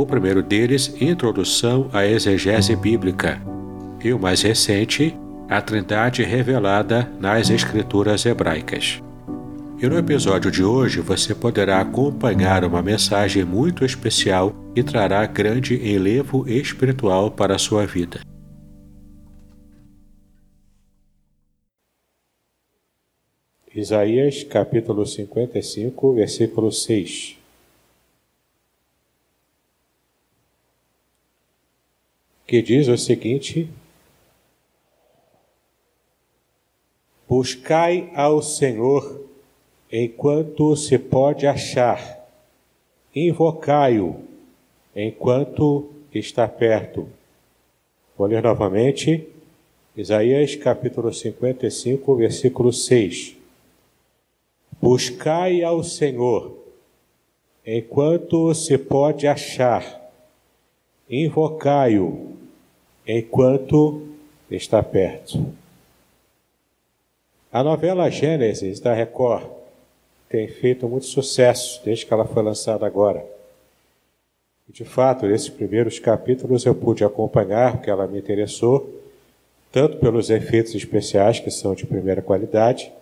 o primeiro deles, Introdução à Exegese Bíblica, e o mais recente, A Trindade Revelada nas Escrituras Hebraicas. E no episódio de hoje você poderá acompanhar uma mensagem muito especial e trará grande enlevo espiritual para a sua vida. Isaías capítulo 55, versículo 6 que diz o seguinte: Buscai ao Senhor enquanto se pode achar, invocai-o enquanto está perto. Vou ler novamente, Isaías capítulo 55, versículo 6. Buscai ao Senhor enquanto se pode achar, invocai-o enquanto está perto. A novela Gênesis da Record tem feito muito sucesso desde que ela foi lançada agora. E, de fato, nesses primeiros capítulos eu pude acompanhar, porque ela me interessou, tanto pelos efeitos especiais, que são de primeira qualidade,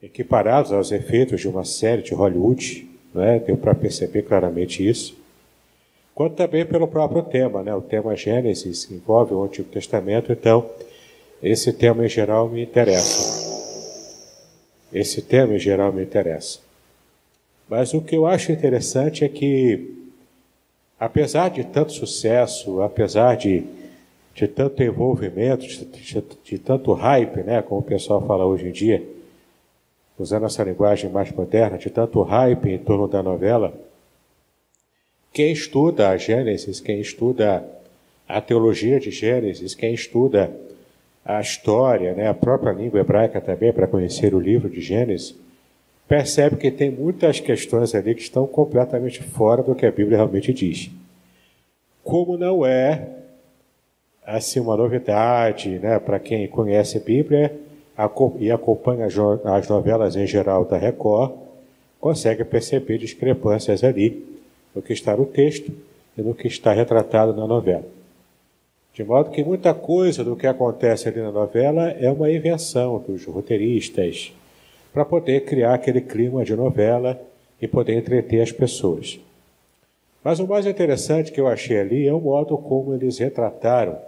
equiparados aos efeitos de uma série de Hollywood, né? deu para perceber claramente isso quanto também pelo próprio tema, né? O tema Gênesis envolve o Antigo Testamento, então esse tema em geral me interessa. Esse tema em geral me interessa. Mas o que eu acho interessante é que, apesar de tanto sucesso, apesar de, de tanto envolvimento, de, de, de tanto hype, né, como o pessoal fala hoje em dia, usando essa linguagem mais moderna, de tanto hype em torno da novela, quem estuda a Gênesis, quem estuda a teologia de Gênesis, quem estuda a história, né, a própria língua hebraica também, para conhecer o livro de Gênesis, percebe que tem muitas questões ali que estão completamente fora do que a Bíblia realmente diz. Como não é assim uma novidade, né, para quem conhece a Bíblia e acompanha as novelas em geral da Record, consegue perceber discrepâncias ali no que está no texto e no que está retratado na novela. De modo que muita coisa do que acontece ali na novela é uma invenção dos roteiristas para poder criar aquele clima de novela e poder entreter as pessoas. Mas o mais interessante que eu achei ali é o modo como eles retrataram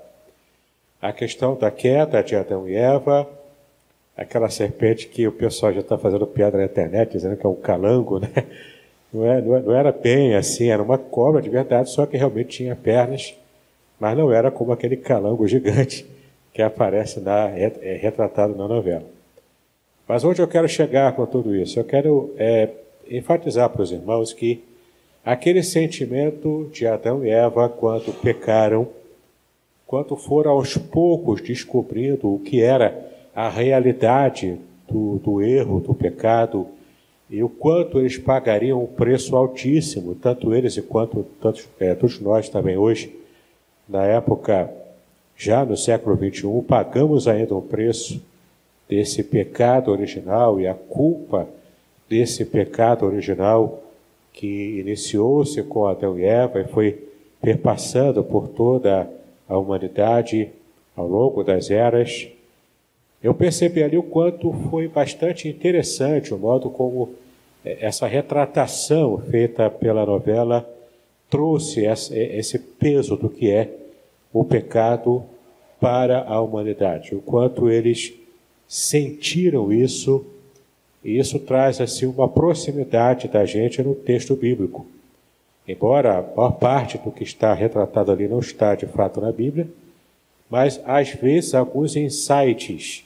a questão da queda de Adão e Eva, aquela serpente que o pessoal já está fazendo piada na internet, dizendo que é um calango, né? Não, é, não, é, não era bem assim, era uma cobra de verdade, só que realmente tinha pernas, mas não era como aquele calango gigante que aparece na, é, é retratado na novela. Mas onde eu quero chegar com tudo isso? Eu quero é, enfatizar para os irmãos que aquele sentimento de Adão e Eva quando pecaram, quando foram aos poucos descobrindo o que era a realidade do, do erro, do pecado, e o quanto eles pagariam um preço altíssimo, tanto eles quanto tantos, é, todos nós também hoje, na época, já no século XXI, pagamos ainda um preço desse pecado original e a culpa desse pecado original que iniciou-se com Adão e Eva e foi perpassando por toda a humanidade ao longo das eras eu percebi ali o quanto foi bastante interessante o modo como é, essa retratação feita pela novela trouxe esse peso do que é o pecado para a humanidade, o quanto eles sentiram isso, e isso traz assim uma proximidade da gente no texto bíblico. Embora a maior parte do que está retratado ali não está de fato na Bíblia, mas às vezes alguns insights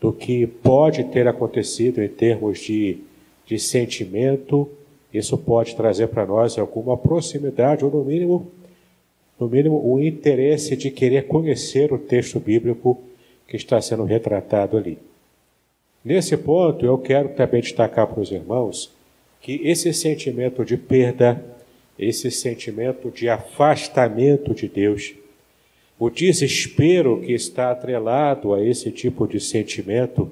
do que pode ter acontecido em termos de, de sentimento, isso pode trazer para nós alguma proximidade ou no mínimo, no mínimo o interesse de querer conhecer o texto bíblico que está sendo retratado ali. Nesse ponto, eu quero também destacar para os irmãos que esse sentimento de perda, esse sentimento de afastamento de Deus, o desespero que está atrelado a esse tipo de sentimento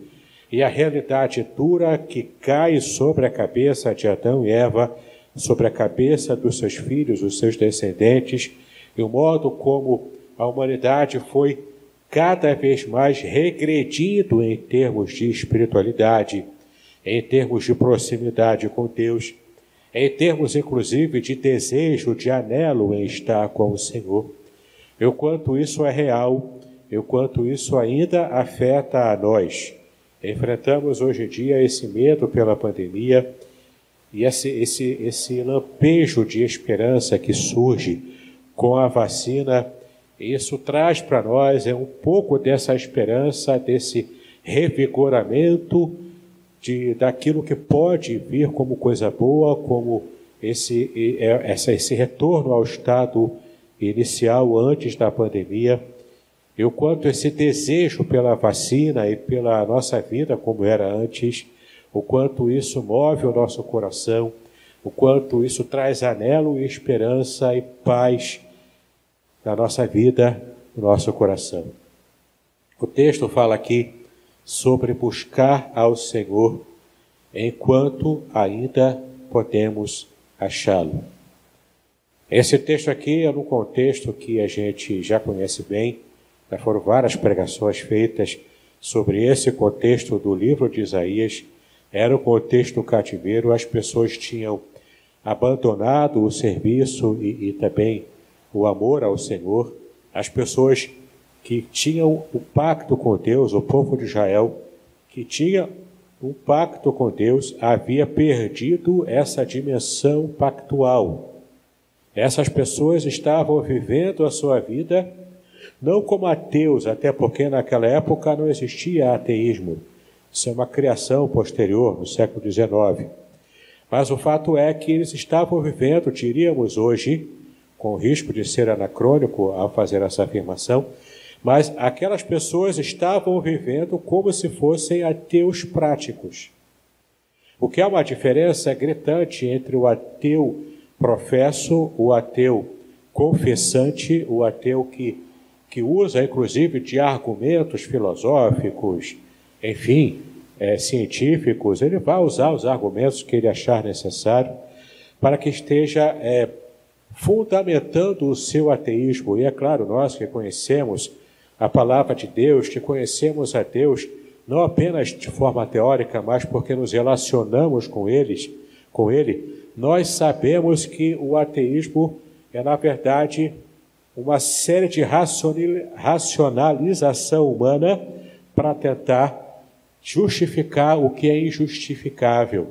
e a realidade dura que cai sobre a cabeça de Adão e Eva, sobre a cabeça dos seus filhos, os seus descendentes, e o modo como a humanidade foi cada vez mais regredindo em termos de espiritualidade, em termos de proximidade com Deus, em termos inclusive de desejo, de anelo em estar com o Senhor. Eu quanto isso é real, eu quanto isso ainda afeta a nós. Enfrentamos hoje em dia esse medo pela pandemia e esse, esse, esse lampejo de esperança que surge com a vacina isso traz para nós é um pouco dessa esperança, desse revigoramento de daquilo que pode vir como coisa boa, como esse, é, esse retorno ao estado inicial antes da pandemia, e o quanto esse desejo pela vacina e pela nossa vida como era antes, o quanto isso move o nosso coração, o quanto isso traz anelo e esperança e paz na nossa vida, no nosso coração. O texto fala aqui sobre buscar ao Senhor enquanto ainda podemos achá-lo. Esse texto aqui é no contexto que a gente já conhece bem, já foram várias pregações feitas sobre esse contexto do livro de Isaías. Era o contexto do cativeiro, as pessoas tinham abandonado o serviço e, e também o amor ao Senhor, as pessoas que tinham o pacto com Deus, o povo de Israel, que tinha um pacto com Deus, havia perdido essa dimensão pactual. Essas pessoas estavam vivendo a sua vida não como ateus, até porque naquela época não existia ateísmo. Isso é uma criação posterior, no século XIX. Mas o fato é que eles estavam vivendo, diríamos hoje, com risco de ser anacrônico ao fazer essa afirmação, mas aquelas pessoas estavam vivendo como se fossem ateus práticos. O que é uma diferença gritante entre o ateu professo, o ateu confessante, o ateu que, que usa inclusive de argumentos filosóficos, enfim, é, científicos, ele vai usar os argumentos que ele achar necessário para que esteja é, fundamentando o seu ateísmo. E é claro, nós que conhecemos a palavra de Deus, que conhecemos a Deus não apenas de forma teórica, mas porque nos relacionamos com eles, com ele, nós sabemos que o ateísmo é na verdade uma série de racionalização humana para tentar justificar o que é injustificável,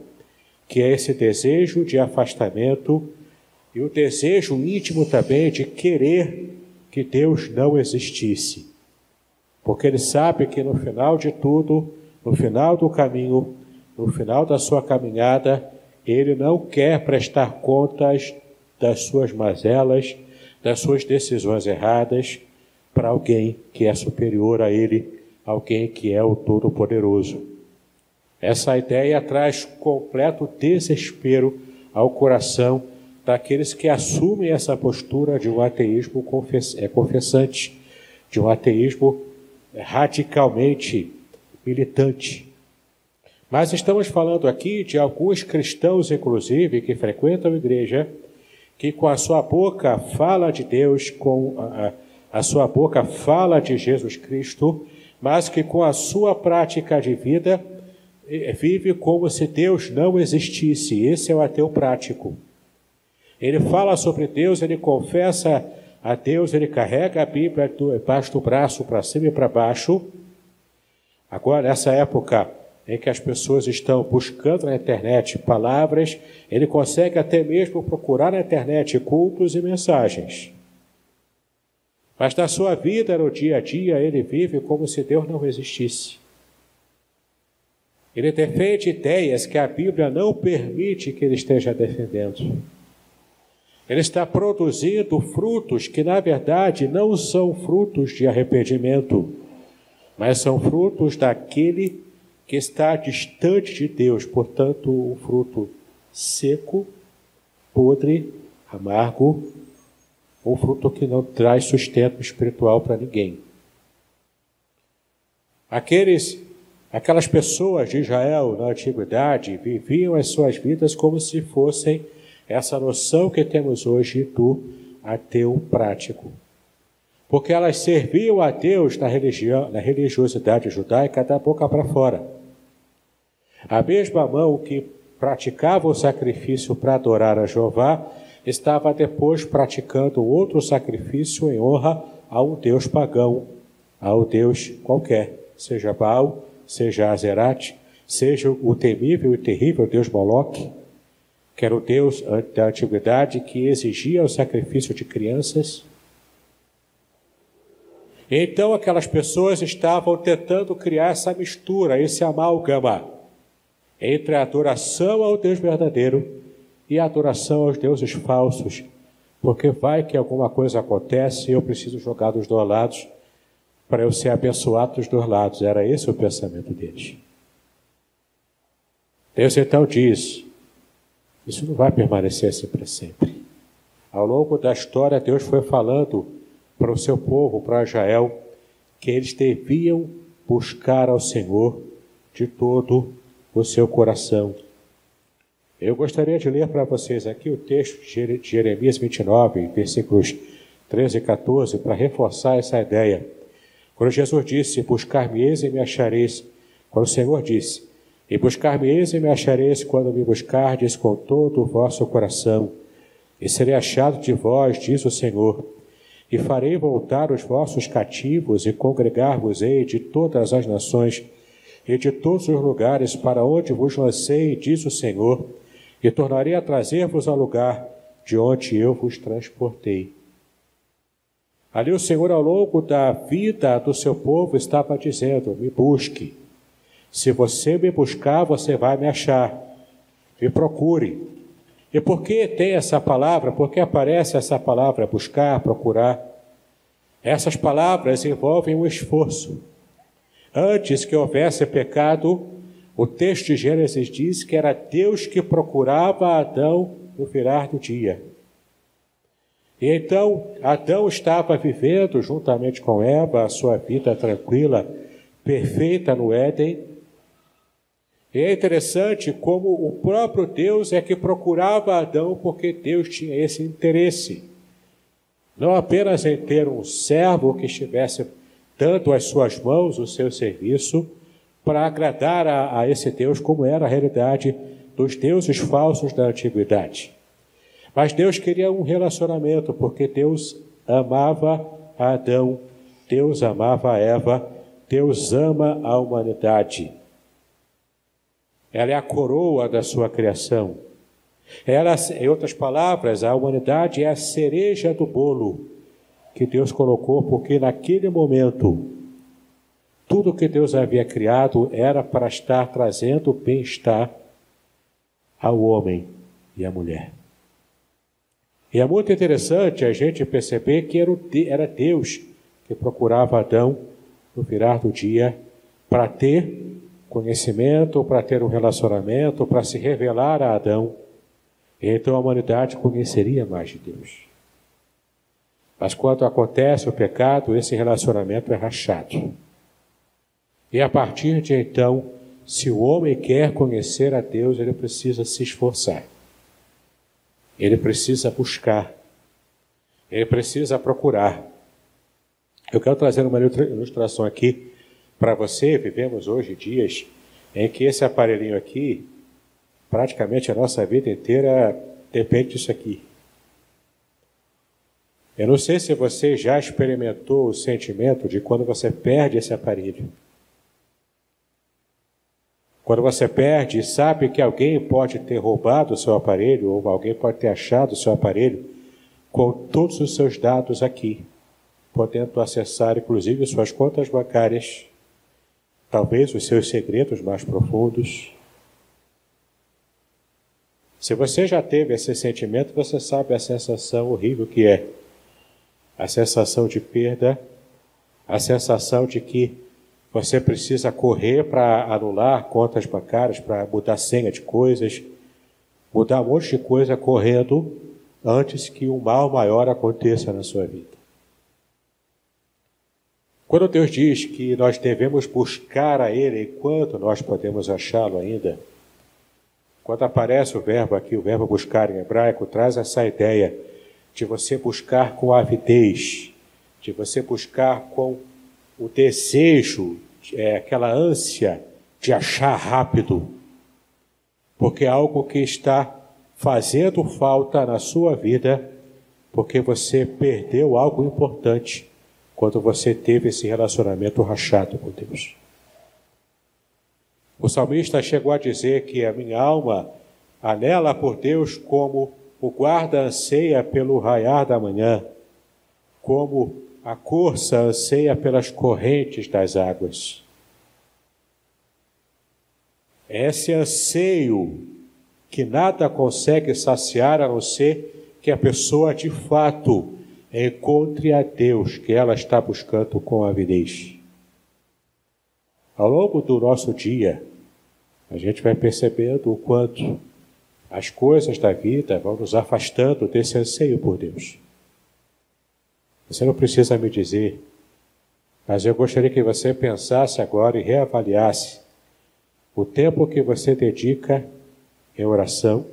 que é esse desejo de afastamento e o desejo íntimo também de querer que Deus não existisse. Porque ele sabe que no final de tudo, no final do caminho, no final da sua caminhada, ele não quer prestar contas das suas mazelas, das suas decisões erradas para alguém que é superior a ele, alguém que é o Todo-Poderoso. Essa ideia traz completo desespero ao coração daqueles que assumem essa postura de um ateísmo é, confessante, de um ateísmo radicalmente militante. Mas estamos falando aqui de alguns cristãos, inclusive, que frequentam a igreja, que com a sua boca fala de Deus, com a, a sua boca fala de Jesus Cristo, mas que com a sua prática de vida eh, vive como se Deus não existisse. Esse é o ateu prático. Ele fala sobre Deus, ele confessa a Deus, ele carrega a Bíblia debaixo do braço para cima e para baixo. Agora, nessa época em que as pessoas estão buscando na internet palavras, ele consegue até mesmo procurar na internet cultos e mensagens. Mas na sua vida, no dia a dia, ele vive como se Deus não existisse. Ele defende ideias que a Bíblia não permite que ele esteja defendendo. Ele está produzindo frutos que, na verdade, não são frutos de arrependimento, mas são frutos daquele que está distante de Deus, portanto, um fruto seco, podre, amargo, um fruto que não traz sustento espiritual para ninguém. Aqueles Aquelas pessoas de Israel na antiguidade viviam as suas vidas como se fossem essa noção que temos hoje do ateu prático. Porque elas serviam a Deus na, religião, na religiosidade judaica da boca para fora. A mesma mão que praticava o sacrifício para adorar a Jeová estava depois praticando outro sacrifício em honra a um Deus pagão, a um Deus qualquer, seja Baal seja Azerate, seja o temível e terrível Deus Moloque, que era o Deus da antiguidade que exigia o sacrifício de crianças. Então aquelas pessoas estavam tentando criar essa mistura, esse amálgama entre a adoração ao Deus verdadeiro e a adoração aos deuses falsos, porque vai que alguma coisa acontece e eu preciso jogar dos dois lados para eu ser abençoado dos dois lados. Era esse o pensamento deles. Deus então diz: isso não vai permanecer assim para sempre. Ao longo da história, Deus foi falando para o seu povo, para Israel, que eles deviam buscar ao Senhor de todo o seu coração. Eu gostaria de ler para vocês aqui o texto de Jeremias 29, versículos 13 e 14, para reforçar essa ideia. Quando Jesus disse: Buscar-me-eis e me achareis. Quando o Senhor disse: E buscar-me-eis e me achareis quando me buscardes com todo o vosso coração. E serei achado de vós, diz o Senhor. E farei voltar os vossos cativos e congregar-vos-ei de todas as nações e de todos os lugares para onde vos lancei, diz o Senhor, e tornarei a trazer-vos ao lugar de onde eu vos transportei. Ali o Senhor, ao longo da vida do seu povo, estava dizendo: Me busque. Se você me buscar, você vai me achar. Me procure. E por que tem essa palavra? Por que aparece essa palavra buscar, procurar? Essas palavras envolvem um esforço. Antes que houvesse pecado, o texto de Gênesis diz que era Deus que procurava Adão no virar do dia. E então Adão estava vivendo juntamente com Eva a sua vida tranquila, perfeita no Éden. E é interessante como o próprio Deus é que procurava Adão, porque Deus tinha esse interesse. Não apenas em ter um servo que estivesse dando às suas mãos o seu serviço para agradar a, a esse Deus, como era a realidade dos deuses falsos da antiguidade. Mas Deus queria um relacionamento, porque Deus amava Adão, Deus amava Eva, Deus ama a humanidade. Ela é a coroa da sua criação. Ela, em outras palavras, a humanidade é a cereja do bolo que Deus colocou, porque naquele momento, tudo que Deus havia criado era para estar trazendo bem-estar ao homem e à mulher. E é muito interessante a gente perceber que era Deus que procurava Adão no virar do dia para ter conhecimento, para ter um relacionamento, para se revelar a Adão. Então a humanidade conheceria mais de Deus. Mas quando acontece o pecado, esse relacionamento é rachado. E a partir de então, se o homem quer conhecer a Deus, ele precisa se esforçar. Ele precisa buscar. Ele precisa procurar. Eu quero trazer uma ilustração aqui para você. Vivemos hoje dias em que esse aparelhinho aqui, praticamente a nossa vida inteira depende disso aqui. Eu não sei se você já experimentou o sentimento de quando você perde esse aparelho. Quando você perde e sabe que alguém pode ter roubado o seu aparelho ou alguém pode ter achado o seu aparelho com todos os seus dados aqui, podendo acessar inclusive suas contas bancárias, talvez os seus segredos mais profundos. Se você já teve esse sentimento, você sabe a sensação horrível que é. A sensação de perda, a sensação de que você precisa correr para anular contas bancárias, para mudar senha de coisas, mudar um monte de coisa correndo antes que um mal maior aconteça na sua vida. Quando Deus diz que nós devemos buscar a Ele enquanto nós podemos achá-lo ainda, quando aparece o verbo aqui, o verbo buscar em hebraico, traz essa ideia de você buscar com avidez, de você buscar com o desejo, é, aquela ânsia de achar rápido, porque é algo que está fazendo falta na sua vida, porque você perdeu algo importante quando você teve esse relacionamento rachado com Deus. O salmista chegou a dizer que a minha alma anela por Deus como o guarda anseia pelo raiar da manhã, como a corça anseia pelas correntes das águas. Esse anseio que nada consegue saciar a não ser que a pessoa de fato encontre a Deus que ela está buscando com avidez. Ao longo do nosso dia, a gente vai percebendo o quanto as coisas da vida vão nos afastando desse anseio por Deus. Você não precisa me dizer, mas eu gostaria que você pensasse agora e reavaliasse o tempo que você dedica em oração,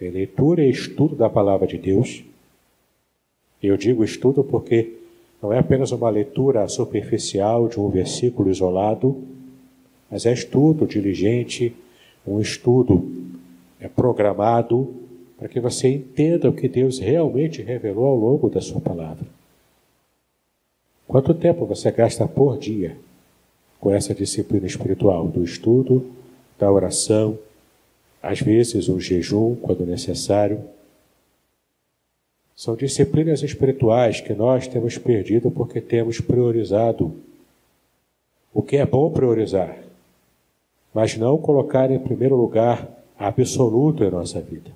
em leitura e estudo da palavra de Deus. Eu digo estudo porque não é apenas uma leitura superficial de um versículo isolado, mas é estudo diligente, um estudo é programado para que você entenda o que Deus realmente revelou ao longo da sua palavra. Quanto tempo você gasta por dia com essa disciplina espiritual do estudo, da oração, às vezes o jejum, quando necessário? São disciplinas espirituais que nós temos perdido porque temos priorizado o que é bom priorizar, mas não colocar em primeiro lugar absoluto em nossa vida.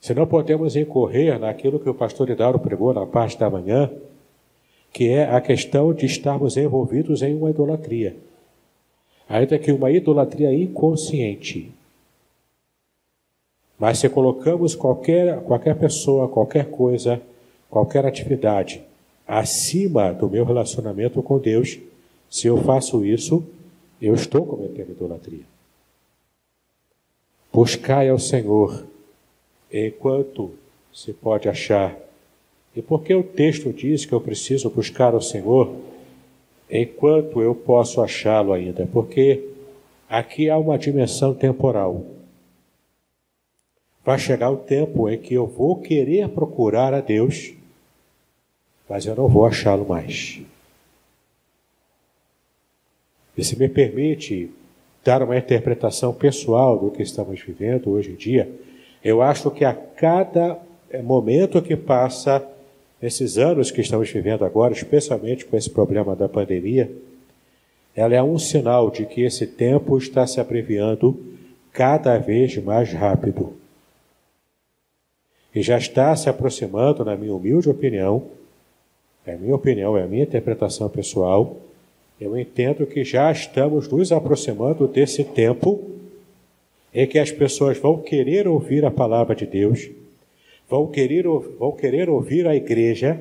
Se não podemos incorrer naquilo que o pastor Hidauro pregou na parte da manhã, que é a questão de estarmos envolvidos em uma idolatria. Ainda que uma idolatria inconsciente. Mas se colocamos qualquer, qualquer pessoa, qualquer coisa, qualquer atividade acima do meu relacionamento com Deus, se eu faço isso, eu estou cometendo idolatria. Buscai ao Senhor enquanto se pode achar e porque o texto diz que eu preciso buscar o Senhor enquanto eu posso achá-lo ainda? Porque aqui há uma dimensão temporal. Vai chegar o tempo em que eu vou querer procurar a Deus, mas eu não vou achá-lo mais. E se me permite dar uma interpretação pessoal do que estamos vivendo hoje em dia, eu acho que a cada momento que passa, Nesses anos que estamos vivendo agora, especialmente com esse problema da pandemia, ela é um sinal de que esse tempo está se abreviando cada vez mais rápido. E já está se aproximando, na minha humilde opinião, é a minha opinião, é a minha interpretação pessoal, eu entendo que já estamos nos aproximando desse tempo em que as pessoas vão querer ouvir a palavra de Deus vão querer, vão querer ouvir a igreja,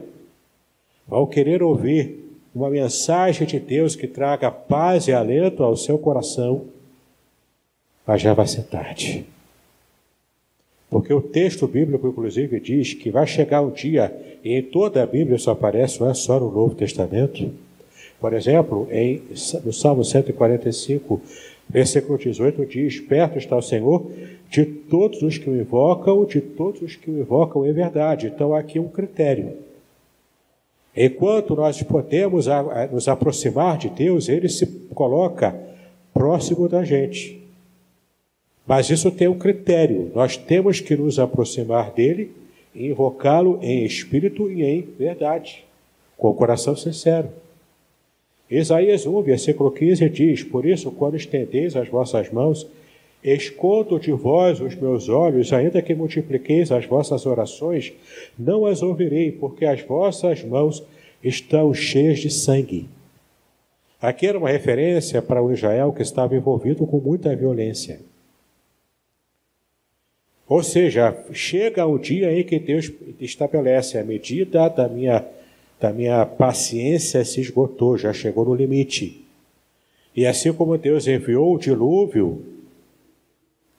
vão querer ouvir uma mensagem de Deus que traga paz e alento ao seu coração, mas já vai ser tarde. Porque o texto bíblico, inclusive, diz que vai chegar um dia, e em toda a Bíblia isso aparece, não é só no Novo Testamento. Por exemplo, em, no Salmo 145, versículo 18, diz: Perto está o Senhor de todos os que o invocam, de todos os que o invocam em verdade. Então, aqui um critério. Enquanto nós podemos nos aproximar de Deus, ele se coloca próximo da gente. Mas isso tem um critério. Nós temos que nos aproximar dele e invocá-lo em espírito e em verdade, com o coração sincero. Isaías 1, versículo 15 diz: Por isso, quando estendeis as vossas mãos, escondo de vós os meus olhos, ainda que multipliqueis as vossas orações, não as ouvirei, porque as vossas mãos estão cheias de sangue. Aqui era uma referência para o Israel que estava envolvido com muita violência. Ou seja, chega o dia em que Deus estabelece a medida da minha, da minha paciência se esgotou, já chegou no limite. E assim como Deus enviou o dilúvio,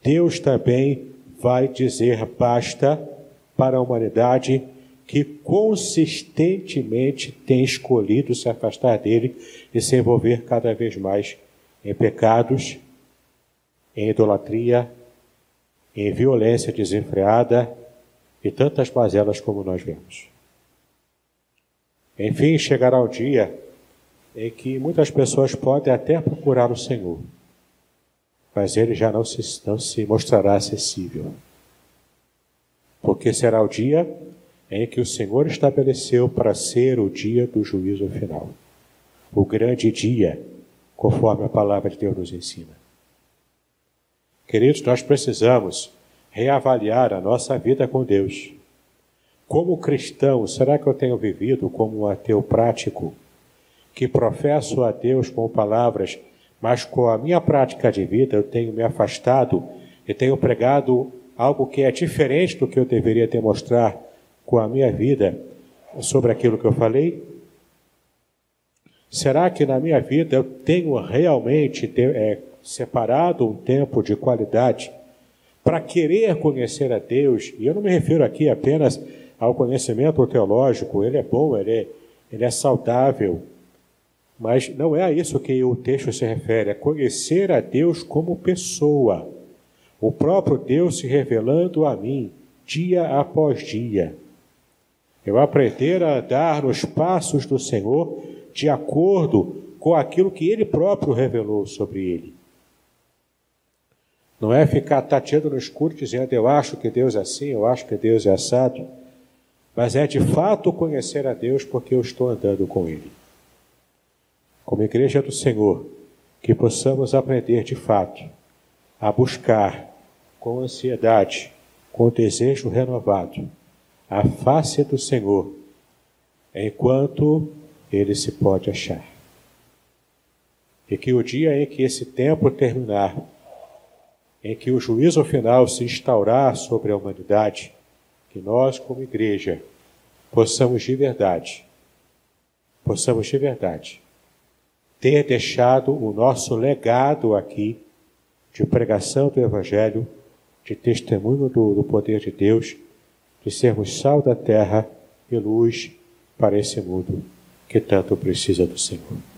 Deus também vai dizer basta para a humanidade que consistentemente tem escolhido se afastar dele e se envolver cada vez mais em pecados, em idolatria, em violência desenfreada e tantas mazelas como nós vemos. Enfim, chegará o dia em que muitas pessoas podem até procurar o Senhor, mas ele já não se, não se mostrará acessível. Porque será o dia em que o Senhor estabeleceu para ser o dia do juízo final. O grande dia, conforme a palavra de Deus nos ensina. Queridos, nós precisamos reavaliar a nossa vida com Deus. Como cristão, será que eu tenho vivido como um ateu prático, que professo a Deus com palavras, mas com a minha prática de vida eu tenho me afastado e tenho pregado algo que é diferente do que eu deveria demonstrar com a minha vida sobre aquilo que eu falei? Será que na minha vida eu tenho realmente é, separado um tempo de qualidade para querer conhecer a Deus, e eu não me refiro aqui apenas ao conhecimento teológico, ele é bom, ele é, ele é saudável, mas não é a isso que o texto se refere, é conhecer a Deus como pessoa, o próprio Deus se revelando a mim dia após dia. Eu aprender a andar nos passos do Senhor de acordo com aquilo que Ele próprio revelou sobre Ele. Não é ficar tateando no escuro dizendo eu acho que Deus é assim, eu acho que Deus é assado, mas é de fato conhecer a Deus porque eu estou andando com Ele. Como igreja do Senhor, que possamos aprender de fato a buscar com ansiedade, com desejo renovado, a face do Senhor, enquanto Ele se pode achar. E que o dia em que esse tempo terminar, em que o juízo final se instaurar sobre a humanidade, que nós, como igreja, possamos de verdade, possamos de verdade, ter deixado o nosso legado aqui de pregação do Evangelho, de testemunho do, do poder de Deus, de sermos sal da terra e luz para esse mundo que tanto precisa do Senhor.